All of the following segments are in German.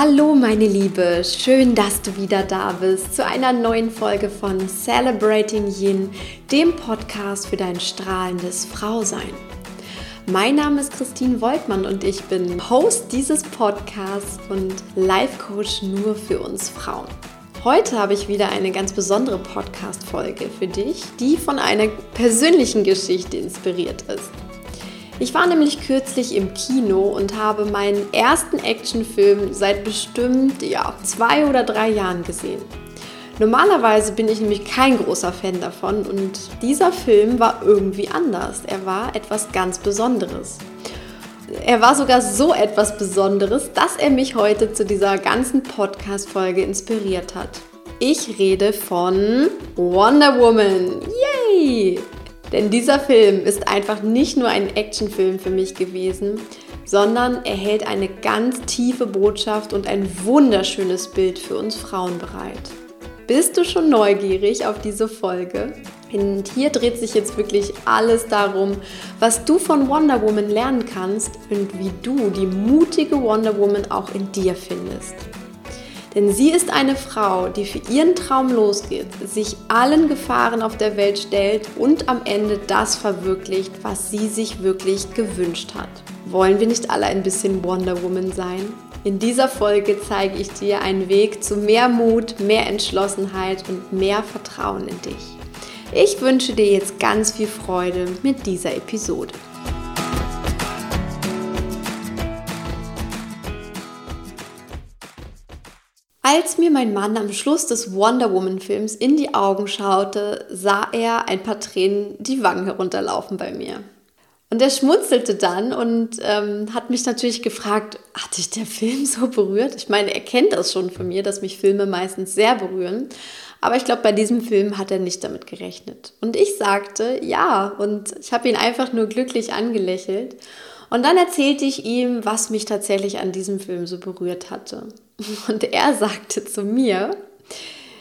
Hallo meine Liebe, schön, dass du wieder da bist zu einer neuen Folge von Celebrating Yin, dem Podcast für dein strahlendes Frausein. Mein Name ist Christine Woltmann und ich bin Host dieses Podcasts und Life Coach nur für uns Frauen. Heute habe ich wieder eine ganz besondere Podcast-Folge für dich, die von einer persönlichen Geschichte inspiriert ist. Ich war nämlich kürzlich im Kino und habe meinen ersten Actionfilm seit bestimmt ja, zwei oder drei Jahren gesehen. Normalerweise bin ich nämlich kein großer Fan davon und dieser Film war irgendwie anders. Er war etwas ganz Besonderes. Er war sogar so etwas Besonderes, dass er mich heute zu dieser ganzen Podcast-Folge inspiriert hat. Ich rede von Wonder Woman. Yay! Denn dieser Film ist einfach nicht nur ein Actionfilm für mich gewesen, sondern er hält eine ganz tiefe Botschaft und ein wunderschönes Bild für uns Frauen bereit. Bist du schon neugierig auf diese Folge? Und hier dreht sich jetzt wirklich alles darum, was du von Wonder Woman lernen kannst und wie du die mutige Wonder Woman auch in dir findest. Denn sie ist eine Frau, die für ihren Traum losgeht, sich allen Gefahren auf der Welt stellt und am Ende das verwirklicht, was sie sich wirklich gewünscht hat. Wollen wir nicht alle ein bisschen Wonder Woman sein? In dieser Folge zeige ich dir einen Weg zu mehr Mut, mehr Entschlossenheit und mehr Vertrauen in dich. Ich wünsche dir jetzt ganz viel Freude mit dieser Episode. Als mir mein Mann am Schluss des Wonder Woman Films in die Augen schaute, sah er ein paar Tränen die Wangen herunterlaufen bei mir. Und er schmunzelte dann und ähm, hat mich natürlich gefragt, hat dich der Film so berührt? Ich meine, er kennt das schon von mir, dass mich Filme meistens sehr berühren. Aber ich glaube, bei diesem Film hat er nicht damit gerechnet. Und ich sagte, ja, und ich habe ihn einfach nur glücklich angelächelt. Und dann erzählte ich ihm, was mich tatsächlich an diesem Film so berührt hatte. Und er sagte zu mir,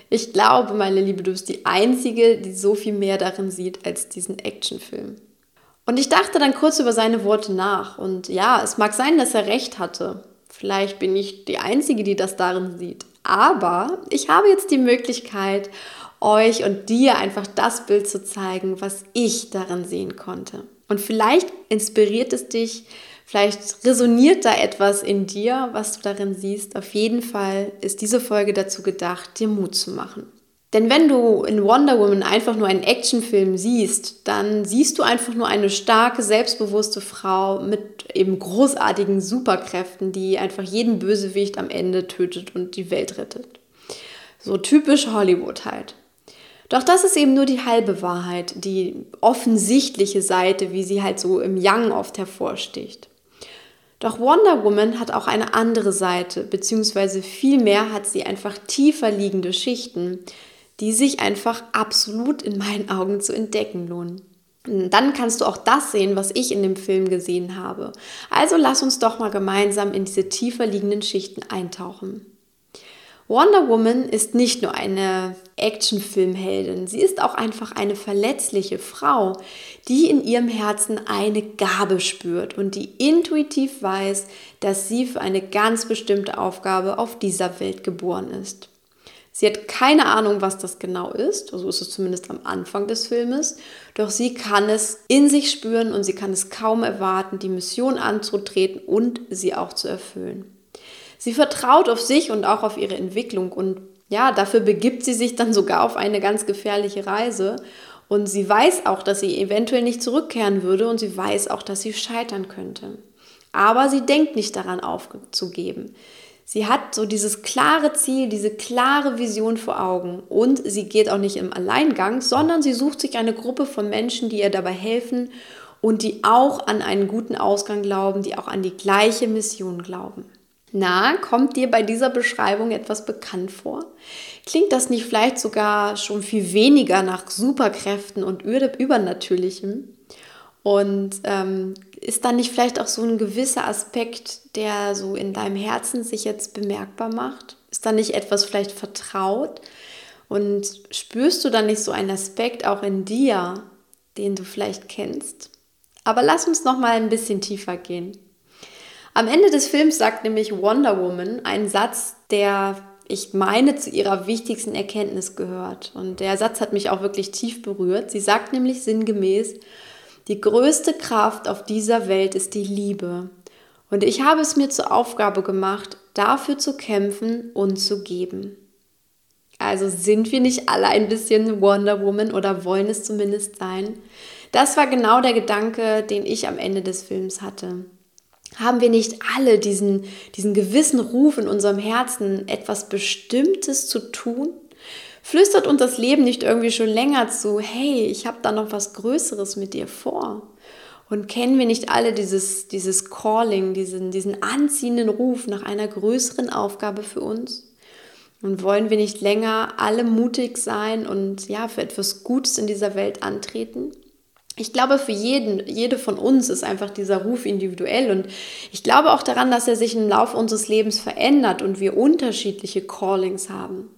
ich glaube, meine Liebe, du bist die Einzige, die so viel mehr darin sieht als diesen Actionfilm. Und ich dachte dann kurz über seine Worte nach. Und ja, es mag sein, dass er recht hatte. Vielleicht bin ich die Einzige, die das darin sieht. Aber ich habe jetzt die Möglichkeit, euch und dir einfach das Bild zu zeigen, was ich darin sehen konnte. Und vielleicht inspiriert es dich, vielleicht resoniert da etwas in dir, was du darin siehst. Auf jeden Fall ist diese Folge dazu gedacht, dir Mut zu machen. Denn wenn du in Wonder Woman einfach nur einen Actionfilm siehst, dann siehst du einfach nur eine starke, selbstbewusste Frau mit eben großartigen Superkräften, die einfach jeden Bösewicht am Ende tötet und die Welt rettet. So typisch Hollywood halt. Doch das ist eben nur die halbe Wahrheit, die offensichtliche Seite, wie sie halt so im Young oft hervorsticht. Doch Wonder Woman hat auch eine andere Seite, beziehungsweise vielmehr hat sie einfach tiefer liegende Schichten, die sich einfach absolut in meinen Augen zu entdecken lohnen. Dann kannst du auch das sehen, was ich in dem Film gesehen habe. Also lass uns doch mal gemeinsam in diese tiefer liegenden Schichten eintauchen. Wonder Woman ist nicht nur eine Actionfilmheldin, sie ist auch einfach eine verletzliche Frau, die in ihrem Herzen eine Gabe spürt und die intuitiv weiß, dass sie für eine ganz bestimmte Aufgabe auf dieser Welt geboren ist. Sie hat keine Ahnung, was das genau ist, so ist es zumindest am Anfang des Filmes, doch sie kann es in sich spüren und sie kann es kaum erwarten, die Mission anzutreten und sie auch zu erfüllen. Sie vertraut auf sich und auch auf ihre Entwicklung und ja, dafür begibt sie sich dann sogar auf eine ganz gefährliche Reise. Und sie weiß auch, dass sie eventuell nicht zurückkehren würde und sie weiß auch, dass sie scheitern könnte. Aber sie denkt nicht daran aufzugeben. Sie hat so dieses klare Ziel, diese klare Vision vor Augen und sie geht auch nicht im Alleingang, sondern sie sucht sich eine Gruppe von Menschen, die ihr dabei helfen und die auch an einen guten Ausgang glauben, die auch an die gleiche Mission glauben. Na, kommt dir bei dieser Beschreibung etwas bekannt vor? Klingt das nicht vielleicht sogar schon viel weniger nach Superkräften und Übernatürlichem? Und ähm, ist da nicht vielleicht auch so ein gewisser Aspekt, der so in deinem Herzen sich jetzt bemerkbar macht? Ist da nicht etwas vielleicht vertraut? Und spürst du da nicht so einen Aspekt auch in dir, den du vielleicht kennst? Aber lass uns noch mal ein bisschen tiefer gehen. Am Ende des Films sagt nämlich Wonder Woman einen Satz, der ich meine zu ihrer wichtigsten Erkenntnis gehört. Und der Satz hat mich auch wirklich tief berührt. Sie sagt nämlich sinngemäß, die größte Kraft auf dieser Welt ist die Liebe. Und ich habe es mir zur Aufgabe gemacht, dafür zu kämpfen und zu geben. Also sind wir nicht alle ein bisschen Wonder Woman oder wollen es zumindest sein? Das war genau der Gedanke, den ich am Ende des Films hatte. Haben wir nicht alle diesen, diesen gewissen Ruf in unserem Herzen, etwas Bestimmtes zu tun? Flüstert uns das Leben nicht irgendwie schon länger zu, hey, ich habe da noch was Größeres mit dir vor? Und kennen wir nicht alle dieses, dieses Calling, diesen, diesen anziehenden Ruf nach einer größeren Aufgabe für uns? Und wollen wir nicht länger alle mutig sein und ja, für etwas Gutes in dieser Welt antreten? Ich glaube, für jeden, jede von uns ist einfach dieser Ruf individuell und ich glaube auch daran, dass er sich im Laufe unseres Lebens verändert und wir unterschiedliche Callings haben.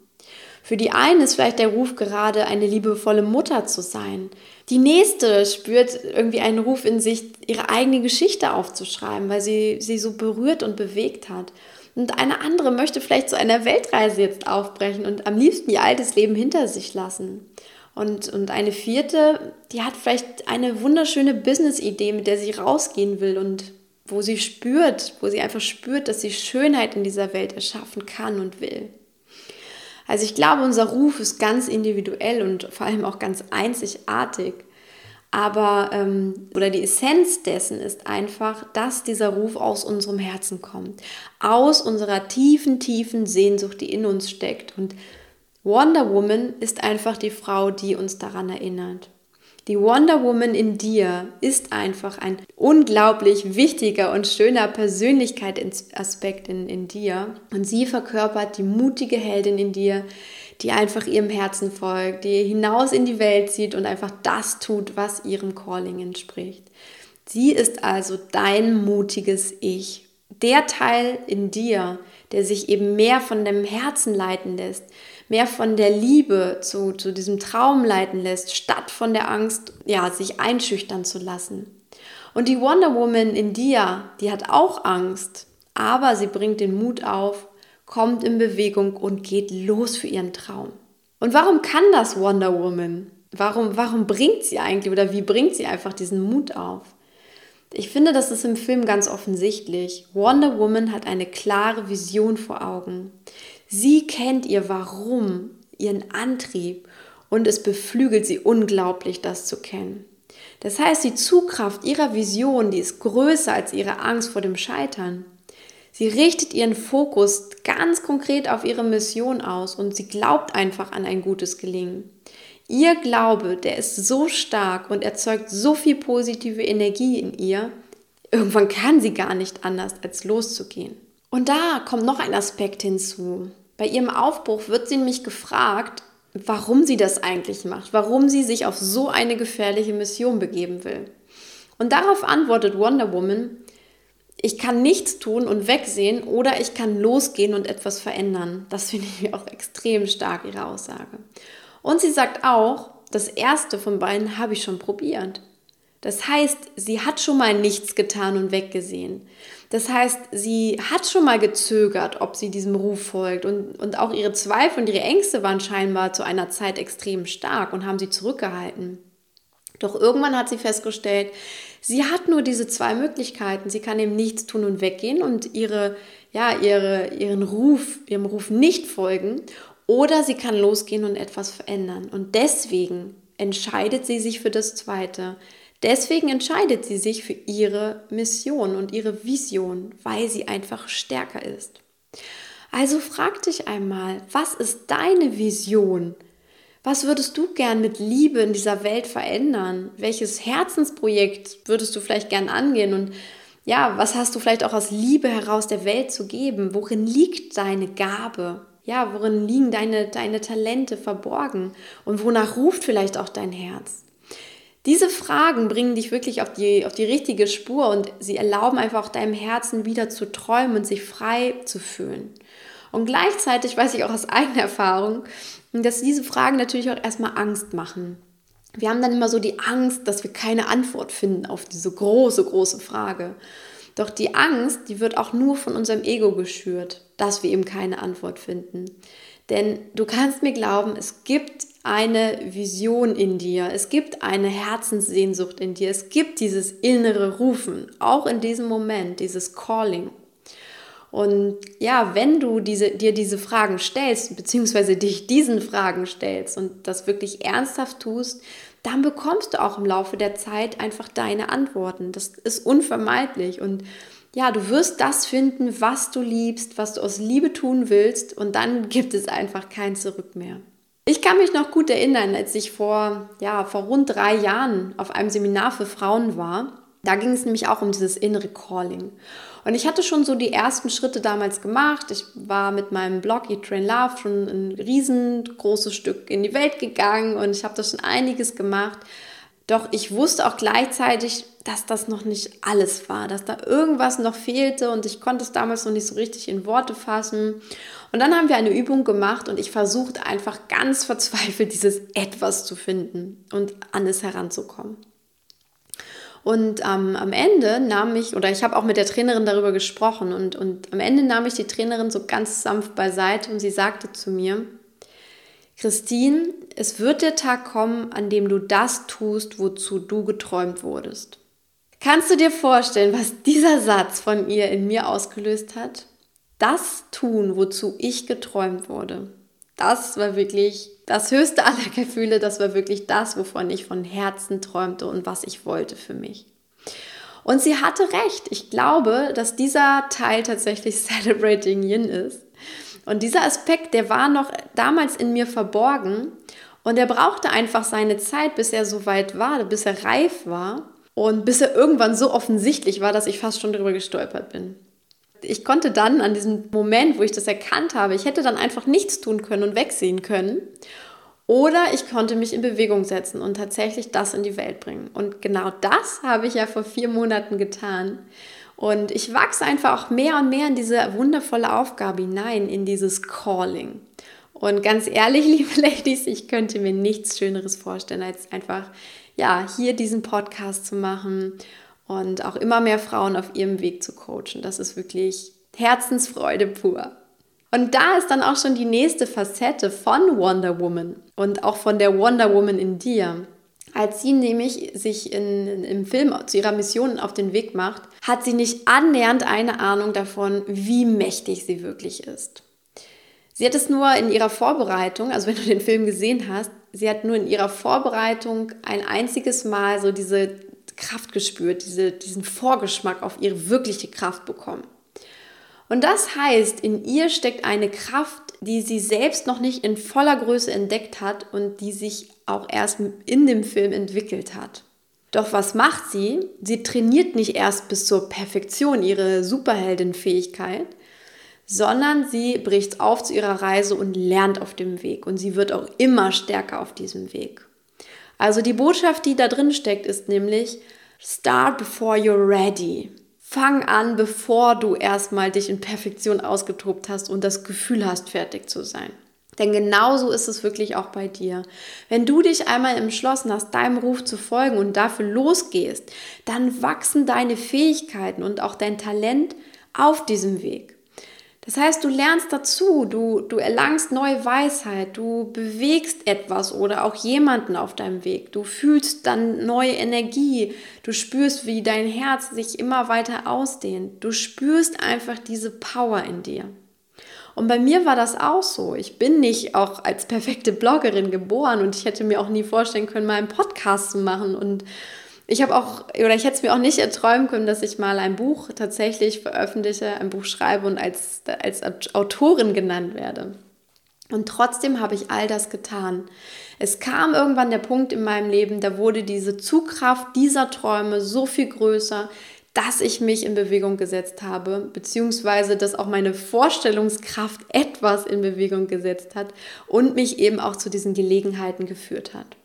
Für die einen ist vielleicht der Ruf gerade eine liebevolle Mutter zu sein. Die nächste spürt irgendwie einen Ruf in sich, ihre eigene Geschichte aufzuschreiben, weil sie sie so berührt und bewegt hat. Und eine andere möchte vielleicht zu einer Weltreise jetzt aufbrechen und am liebsten ihr altes Leben hinter sich lassen. Und, und eine vierte, die hat vielleicht eine wunderschöne Business-Idee, mit der sie rausgehen will und wo sie spürt, wo sie einfach spürt, dass sie Schönheit in dieser Welt erschaffen kann und will. Also ich glaube, unser Ruf ist ganz individuell und vor allem auch ganz einzigartig. Aber, ähm, oder die Essenz dessen ist einfach, dass dieser Ruf aus unserem Herzen kommt. Aus unserer tiefen, tiefen Sehnsucht, die in uns steckt. Und Wonder Woman ist einfach die Frau, die uns daran erinnert. Die Wonder Woman in dir ist einfach ein unglaublich wichtiger und schöner Persönlichkeitsaspekt in, in dir. Und sie verkörpert die mutige Heldin in dir, die einfach ihrem Herzen folgt, die hinaus in die Welt zieht und einfach das tut, was ihrem Calling entspricht. Sie ist also dein mutiges Ich. Der Teil in dir, der sich eben mehr von deinem Herzen leiten lässt, mehr von der Liebe zu, zu diesem Traum leiten lässt, statt von der Angst, ja, sich einschüchtern zu lassen. Und die Wonder Woman in dir, die hat auch Angst, aber sie bringt den Mut auf, kommt in Bewegung und geht los für ihren Traum. Und warum kann das Wonder Woman? Warum, warum bringt sie eigentlich oder wie bringt sie einfach diesen Mut auf? Ich finde, das ist im Film ganz offensichtlich. Wonder Woman hat eine klare Vision vor Augen. Sie kennt ihr Warum, ihren Antrieb und es beflügelt sie unglaublich, das zu kennen. Das heißt, die Zugkraft ihrer Vision, die ist größer als ihre Angst vor dem Scheitern. Sie richtet ihren Fokus ganz konkret auf ihre Mission aus und sie glaubt einfach an ein gutes Gelingen. Ihr Glaube, der ist so stark und erzeugt so viel positive Energie in ihr, irgendwann kann sie gar nicht anders, als loszugehen. Und da kommt noch ein Aspekt hinzu. Bei ihrem Aufbruch wird sie nämlich gefragt, warum sie das eigentlich macht, warum sie sich auf so eine gefährliche Mission begeben will. Und darauf antwortet Wonder Woman, ich kann nichts tun und wegsehen oder ich kann losgehen und etwas verändern. Das finde ich auch extrem stark, ihre Aussage. Und sie sagt auch, das erste von beiden habe ich schon probiert. Das heißt, sie hat schon mal nichts getan und weggesehen. Das heißt, sie hat schon mal gezögert, ob sie diesem Ruf folgt. Und, und auch ihre Zweifel und ihre Ängste waren scheinbar zu einer Zeit extrem stark und haben sie zurückgehalten. Doch irgendwann hat sie festgestellt, sie hat nur diese zwei Möglichkeiten. Sie kann eben nichts tun und weggehen und ihre, ja, ihre, ihren Ruf, ihrem Ruf nicht folgen. Oder sie kann losgehen und etwas verändern. Und deswegen entscheidet sie sich für das Zweite. Deswegen entscheidet sie sich für ihre Mission und ihre Vision, weil sie einfach stärker ist. Also frag dich einmal, was ist deine Vision? Was würdest du gern mit Liebe in dieser Welt verändern? Welches Herzensprojekt würdest du vielleicht gern angehen? Und ja, was hast du vielleicht auch aus Liebe heraus der Welt zu geben? Worin liegt deine Gabe? Ja, worin liegen deine, deine Talente verborgen? Und wonach ruft vielleicht auch dein Herz? Diese Fragen bringen dich wirklich auf die, auf die richtige Spur und sie erlauben einfach auch deinem Herzen wieder zu träumen und sich frei zu fühlen. Und gleichzeitig weiß ich auch aus eigener Erfahrung, dass diese Fragen natürlich auch erstmal Angst machen. Wir haben dann immer so die Angst, dass wir keine Antwort finden auf diese große, große Frage. Doch die Angst, die wird auch nur von unserem Ego geschürt, dass wir eben keine Antwort finden. Denn du kannst mir glauben, es gibt eine Vision in dir, es gibt eine Herzenssehnsucht in dir, es gibt dieses innere Rufen, auch in diesem Moment, dieses Calling. Und ja, wenn du diese, dir diese Fragen stellst, beziehungsweise dich diesen Fragen stellst und das wirklich ernsthaft tust, dann bekommst du auch im Laufe der Zeit einfach deine Antworten. Das ist unvermeidlich. Und ja, du wirst das finden, was du liebst, was du aus Liebe tun willst. Und dann gibt es einfach kein Zurück mehr. Ich kann mich noch gut erinnern, als ich vor, ja, vor rund drei Jahren auf einem Seminar für Frauen war. Da ging es nämlich auch um dieses innere Calling. Und ich hatte schon so die ersten Schritte damals gemacht. Ich war mit meinem Blog Eat Train Love schon ein riesengroßes Stück in die Welt gegangen und ich habe da schon einiges gemacht. Doch ich wusste auch gleichzeitig, dass das noch nicht alles war, dass da irgendwas noch fehlte und ich konnte es damals noch nicht so richtig in Worte fassen. Und dann haben wir eine Übung gemacht und ich versuchte einfach ganz verzweifelt dieses etwas zu finden und an es heranzukommen. Und ähm, am Ende nahm ich, oder ich habe auch mit der Trainerin darüber gesprochen, und, und am Ende nahm ich die Trainerin so ganz sanft beiseite und sie sagte zu mir, Christine, es wird der Tag kommen, an dem du das tust, wozu du geträumt wurdest. Kannst du dir vorstellen, was dieser Satz von ihr in mir ausgelöst hat? Das tun, wozu ich geträumt wurde. Das war wirklich das höchste aller Gefühle, das war wirklich das, wovon ich von Herzen träumte und was ich wollte für mich. Und sie hatte recht. Ich glaube, dass dieser Teil tatsächlich Celebrating Yin ist. Und dieser Aspekt, der war noch damals in mir verborgen und er brauchte einfach seine Zeit, bis er so weit war, bis er reif war und bis er irgendwann so offensichtlich war, dass ich fast schon darüber gestolpert bin ich konnte dann an diesem Moment, wo ich das erkannt habe, ich hätte dann einfach nichts tun können und wegsehen können. Oder ich konnte mich in Bewegung setzen und tatsächlich das in die Welt bringen. Und genau das habe ich ja vor vier Monaten getan. Und ich wachse einfach auch mehr und mehr in diese wundervolle Aufgabe hinein, in dieses Calling. Und ganz ehrlich, liebe Ladies, ich könnte mir nichts Schöneres vorstellen, als einfach, ja, hier diesen Podcast zu machen und auch immer mehr Frauen auf ihrem Weg zu coachen. Das ist wirklich Herzensfreude pur. Und da ist dann auch schon die nächste Facette von Wonder Woman und auch von der Wonder Woman in dir. Als sie nämlich sich in, im Film zu ihrer Mission auf den Weg macht, hat sie nicht annähernd eine Ahnung davon, wie mächtig sie wirklich ist. Sie hat es nur in ihrer Vorbereitung, also wenn du den Film gesehen hast, sie hat nur in ihrer Vorbereitung ein einziges Mal so diese Kraft gespürt, diese, diesen Vorgeschmack auf ihre wirkliche Kraft bekommen. Und das heißt, in ihr steckt eine Kraft, die sie selbst noch nicht in voller Größe entdeckt hat und die sich auch erst in dem Film entwickelt hat. Doch was macht sie? Sie trainiert nicht erst bis zur Perfektion ihre Superheldin-Fähigkeit, sondern sie bricht auf zu ihrer Reise und lernt auf dem Weg und sie wird auch immer stärker auf diesem Weg. Also die Botschaft, die da drin steckt, ist nämlich, start before you're ready. Fang an, bevor du erstmal dich in Perfektion ausgetobt hast und das Gefühl hast, fertig zu sein. Denn genauso ist es wirklich auch bei dir. Wenn du dich einmal entschlossen hast, deinem Ruf zu folgen und dafür losgehst, dann wachsen deine Fähigkeiten und auch dein Talent auf diesem Weg. Das heißt, du lernst dazu, du, du erlangst neue Weisheit, du bewegst etwas oder auch jemanden auf deinem Weg, du fühlst dann neue Energie, du spürst, wie dein Herz sich immer weiter ausdehnt, du spürst einfach diese Power in dir. Und bei mir war das auch so. Ich bin nicht auch als perfekte Bloggerin geboren und ich hätte mir auch nie vorstellen können, mal einen Podcast zu machen und ich habe auch, oder ich hätte es mir auch nicht erträumen können, dass ich mal ein Buch tatsächlich veröffentliche, ein Buch schreibe und als, als Autorin genannt werde. Und trotzdem habe ich all das getan. Es kam irgendwann der Punkt in meinem Leben, da wurde diese Zugkraft dieser Träume so viel größer, dass ich mich in Bewegung gesetzt habe, beziehungsweise dass auch meine Vorstellungskraft etwas in Bewegung gesetzt hat und mich eben auch zu diesen Gelegenheiten geführt hat.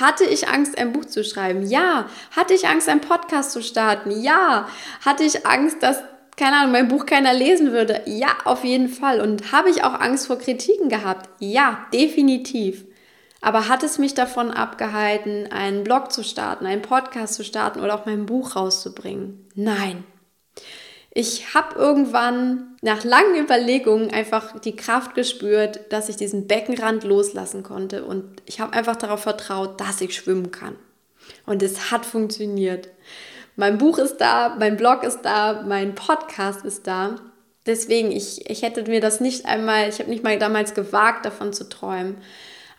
Hatte ich Angst, ein Buch zu schreiben? Ja. Hatte ich Angst, einen Podcast zu starten? Ja. Hatte ich Angst, dass, keine Ahnung, mein Buch keiner lesen würde? Ja, auf jeden Fall. Und habe ich auch Angst vor Kritiken gehabt? Ja, definitiv. Aber hat es mich davon abgehalten, einen Blog zu starten, einen Podcast zu starten oder auch mein Buch rauszubringen? Nein. Ich habe irgendwann nach langen Überlegungen einfach die Kraft gespürt, dass ich diesen Beckenrand loslassen konnte und ich habe einfach darauf vertraut, dass ich schwimmen kann. Und es hat funktioniert. Mein Buch ist da, mein Blog ist da, mein Podcast ist da. Deswegen, ich, ich hätte mir das nicht einmal, ich habe nicht mal damals gewagt, davon zu träumen.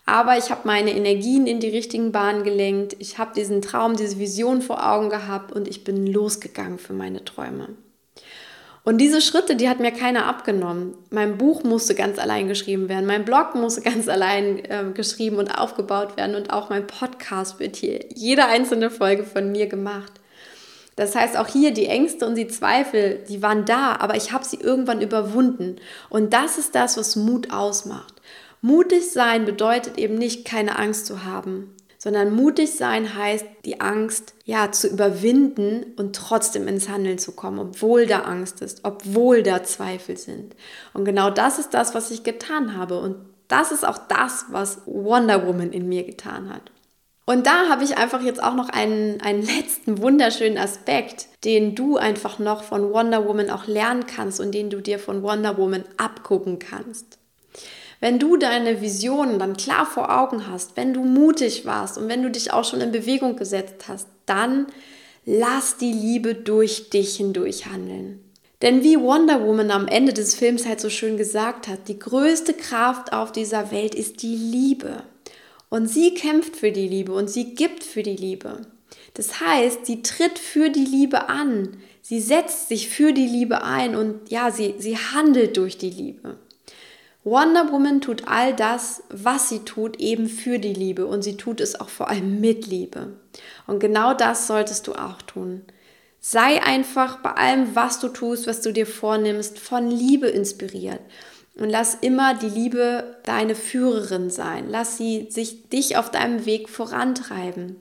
Aber ich habe meine Energien in die richtigen Bahnen gelenkt. Ich habe diesen Traum, diese Vision vor Augen gehabt und ich bin losgegangen für meine Träume. Und diese Schritte, die hat mir keiner abgenommen. Mein Buch musste ganz allein geschrieben werden, mein Blog musste ganz allein äh, geschrieben und aufgebaut werden und auch mein Podcast wird hier jede einzelne Folge von mir gemacht. Das heißt, auch hier die Ängste und die Zweifel, die waren da, aber ich habe sie irgendwann überwunden. Und das ist das, was Mut ausmacht. Mutig sein bedeutet eben nicht, keine Angst zu haben, sondern mutig sein heißt, die Angst ja zu überwinden und trotzdem ins Handeln zu kommen, obwohl da Angst ist, obwohl da Zweifel sind. Und genau das ist das, was ich getan habe und das ist auch das, was Wonder Woman in mir getan hat. Und da habe ich einfach jetzt auch noch einen, einen letzten wunderschönen Aspekt, den du einfach noch von Wonder Woman auch lernen kannst und den du dir von Wonder Woman abgucken kannst. Wenn du deine Visionen dann klar vor Augen hast, wenn du mutig warst und wenn du dich auch schon in Bewegung gesetzt hast, dann lass die Liebe durch dich hindurch handeln. Denn wie Wonder Woman am Ende des Films halt so schön gesagt hat, die größte Kraft auf dieser Welt ist die Liebe. Und sie kämpft für die Liebe und sie gibt für die Liebe. Das heißt, sie tritt für die Liebe an. Sie setzt sich für die Liebe ein und ja, sie, sie handelt durch die Liebe. Wonder Woman tut all das, was sie tut, eben für die Liebe und sie tut es auch vor allem mit Liebe. Und genau das solltest du auch tun. Sei einfach bei allem, was du tust, was du dir vornimmst, von Liebe inspiriert. Und lass immer die Liebe deine Führerin sein. Lass sie sich dich auf deinem Weg vorantreiben.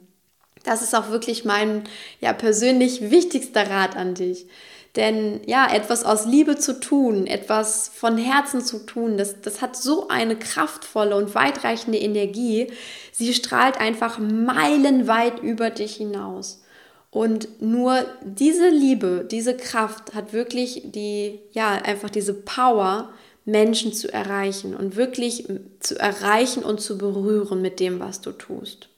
Das ist auch wirklich mein ja persönlich wichtigster Rat an dich. Denn ja, etwas aus Liebe zu tun, etwas von Herzen zu tun, das, das hat so eine kraftvolle und weitreichende Energie. Sie strahlt einfach meilenweit über dich hinaus. Und nur diese Liebe, diese Kraft hat wirklich die, ja, einfach diese Power, Menschen zu erreichen und wirklich zu erreichen und zu berühren mit dem, was du tust.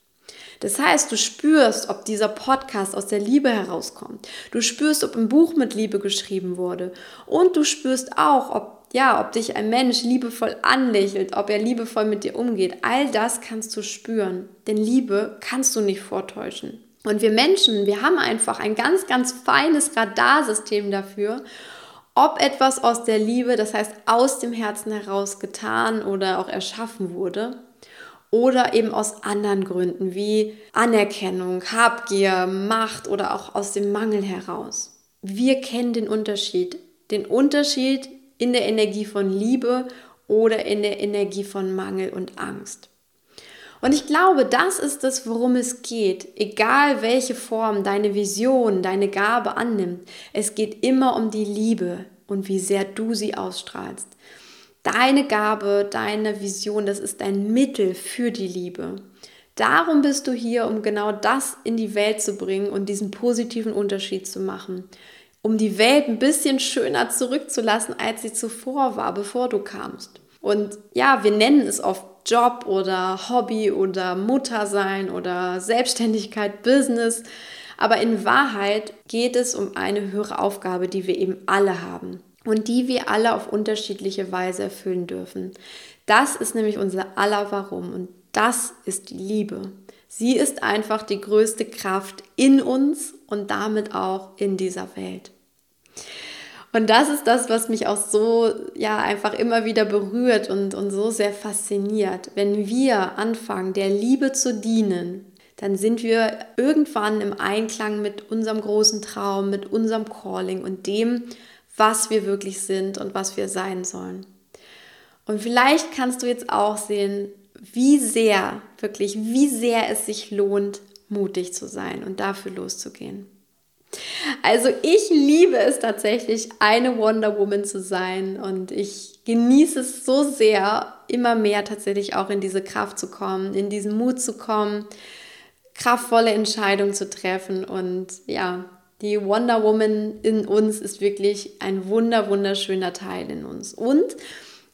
Das heißt, du spürst, ob dieser Podcast aus der Liebe herauskommt. Du spürst, ob ein Buch mit Liebe geschrieben wurde. Und du spürst auch, ob, ja, ob dich ein Mensch liebevoll anlächelt, ob er liebevoll mit dir umgeht. All das kannst du spüren. Denn Liebe kannst du nicht vortäuschen. Und wir Menschen, wir haben einfach ein ganz, ganz feines Radarsystem dafür, ob etwas aus der Liebe, das heißt aus dem Herzen heraus getan oder auch erschaffen wurde oder eben aus anderen Gründen wie Anerkennung, Habgier, Macht oder auch aus dem Mangel heraus. Wir kennen den Unterschied, den Unterschied in der Energie von Liebe oder in der Energie von Mangel und Angst. Und ich glaube, das ist es, worum es geht. Egal welche Form deine Vision, deine Gabe annimmt, es geht immer um die Liebe und wie sehr du sie ausstrahlst. Deine Gabe, deine Vision, das ist ein Mittel für die Liebe. Darum bist du hier, um genau das in die Welt zu bringen und diesen positiven Unterschied zu machen. Um die Welt ein bisschen schöner zurückzulassen, als sie zuvor war, bevor du kamst. Und ja, wir nennen es oft Job oder Hobby oder Muttersein oder Selbstständigkeit, Business. Aber in Wahrheit geht es um eine höhere Aufgabe, die wir eben alle haben und die wir alle auf unterschiedliche Weise erfüllen dürfen. Das ist nämlich unser aller Warum und das ist die Liebe. Sie ist einfach die größte Kraft in uns und damit auch in dieser Welt. Und das ist das, was mich auch so, ja, einfach immer wieder berührt und, und so sehr fasziniert. Wenn wir anfangen, der Liebe zu dienen, dann sind wir irgendwann im Einklang mit unserem großen Traum, mit unserem Calling und dem, was wir wirklich sind und was wir sein sollen. Und vielleicht kannst du jetzt auch sehen, wie sehr, wirklich, wie sehr es sich lohnt, mutig zu sein und dafür loszugehen. Also ich liebe es tatsächlich, eine Wonder Woman zu sein und ich genieße es so sehr, immer mehr tatsächlich auch in diese Kraft zu kommen, in diesen Mut zu kommen, kraftvolle Entscheidungen zu treffen und ja, Die Wonder Woman in uns ist wirklich ein wunder, wunderschöner Teil in uns. Und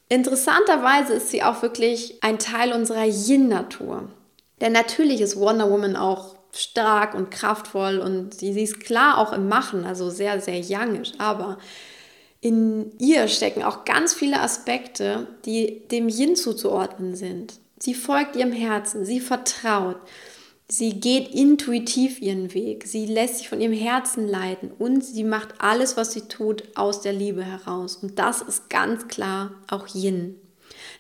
interessanterweise ist sie auch wirklich ein Teil unserer Yin-Natur. Denn natürlich ist Wonder Woman auch stark und kraftvoll und sie, sie ist klar auch im Machen, also sehr, sehr youngisch, aber in ihr stecken auch ganz viele Aspekte, die dem Yin zuzuordnen sind. Sie folgt ihrem Herzen, sie vertraut, Sie geht intuitiv ihren Weg. Sie lässt sich von ihrem Herzen leiten und sie macht alles, was sie tut, aus der Liebe heraus. Und das ist ganz klar auch Yin.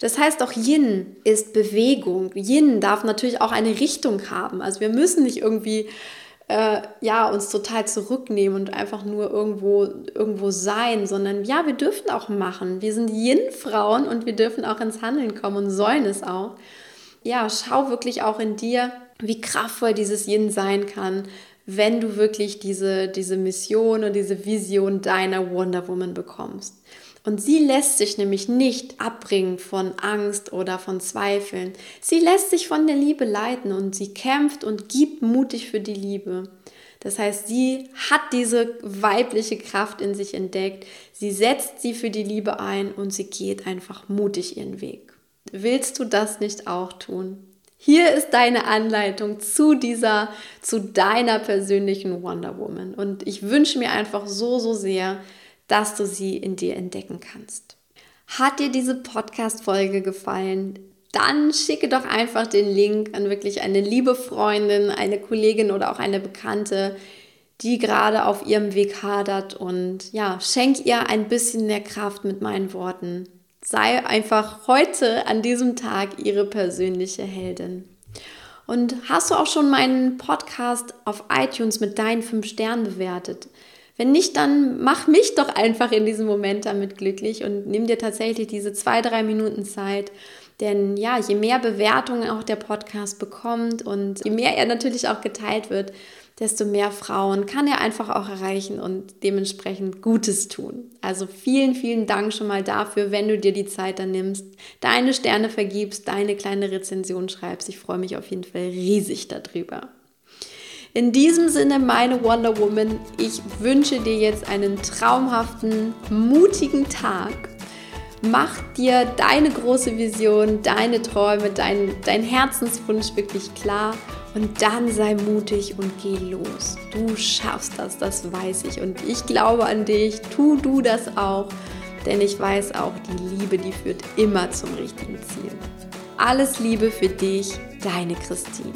Das heißt, auch Yin ist Bewegung. Yin darf natürlich auch eine Richtung haben. Also wir müssen nicht irgendwie äh, ja, uns total zurücknehmen und einfach nur irgendwo, irgendwo sein, sondern ja, wir dürfen auch machen. Wir sind Yin-Frauen und wir dürfen auch ins Handeln kommen und sollen es auch. Ja, schau wirklich auch in dir, wie kraftvoll dieses Yin sein kann, wenn du wirklich diese, diese Mission und diese Vision deiner Wonder Woman bekommst. Und sie lässt sich nämlich nicht abbringen von Angst oder von Zweifeln. Sie lässt sich von der Liebe leiten und sie kämpft und gibt mutig für die Liebe. Das heißt, sie hat diese weibliche Kraft in sich entdeckt, sie setzt sie für die Liebe ein und sie geht einfach mutig ihren Weg. Willst du das nicht auch tun? Hier ist deine Anleitung zu dieser, zu deiner persönlichen Wonder Woman. Und ich wünsche mir einfach so, so sehr, dass du sie in dir entdecken kannst. Hat dir diese Podcast-Folge gefallen? Dann schicke doch einfach den Link an wirklich eine liebe Freundin, eine Kollegin oder auch eine Bekannte, die gerade auf ihrem Weg hadert und ja, schenk ihr ein bisschen mehr Kraft mit meinen Worten sei einfach heute an diesem Tag ihre persönliche Heldin. Und hast du auch schon meinen Podcast auf iTunes mit deinen fünf Sternen bewertet? Wenn nicht, dann mach mich doch einfach in diesem Moment damit glücklich und nimm dir tatsächlich diese zwei, drei Minuten Zeit. Denn ja, je mehr Bewertungen auch der Podcast bekommt und je mehr er natürlich auch geteilt wird, desto mehr Frauen kann er einfach auch erreichen und dementsprechend Gutes tun. Also vielen, vielen Dank schon mal dafür, wenn du dir die Zeit dann nimmst, deine Sterne vergibst, deine kleine Rezension schreibst. Ich freue mich auf jeden Fall riesig darüber. In diesem Sinne, meine Wonder Woman, ich wünsche dir jetzt einen traumhaften, mutigen Tag. Mach dir deine große Vision, deine Träume, dein, dein Herzenswunsch wirklich klar und dann sei mutig und geh los. Du schaffst das, das weiß ich. Und ich glaube an dich. Tu du das auch. Denn ich weiß auch, die Liebe, die führt immer zum richtigen Ziel. Alles Liebe für dich, deine Christine.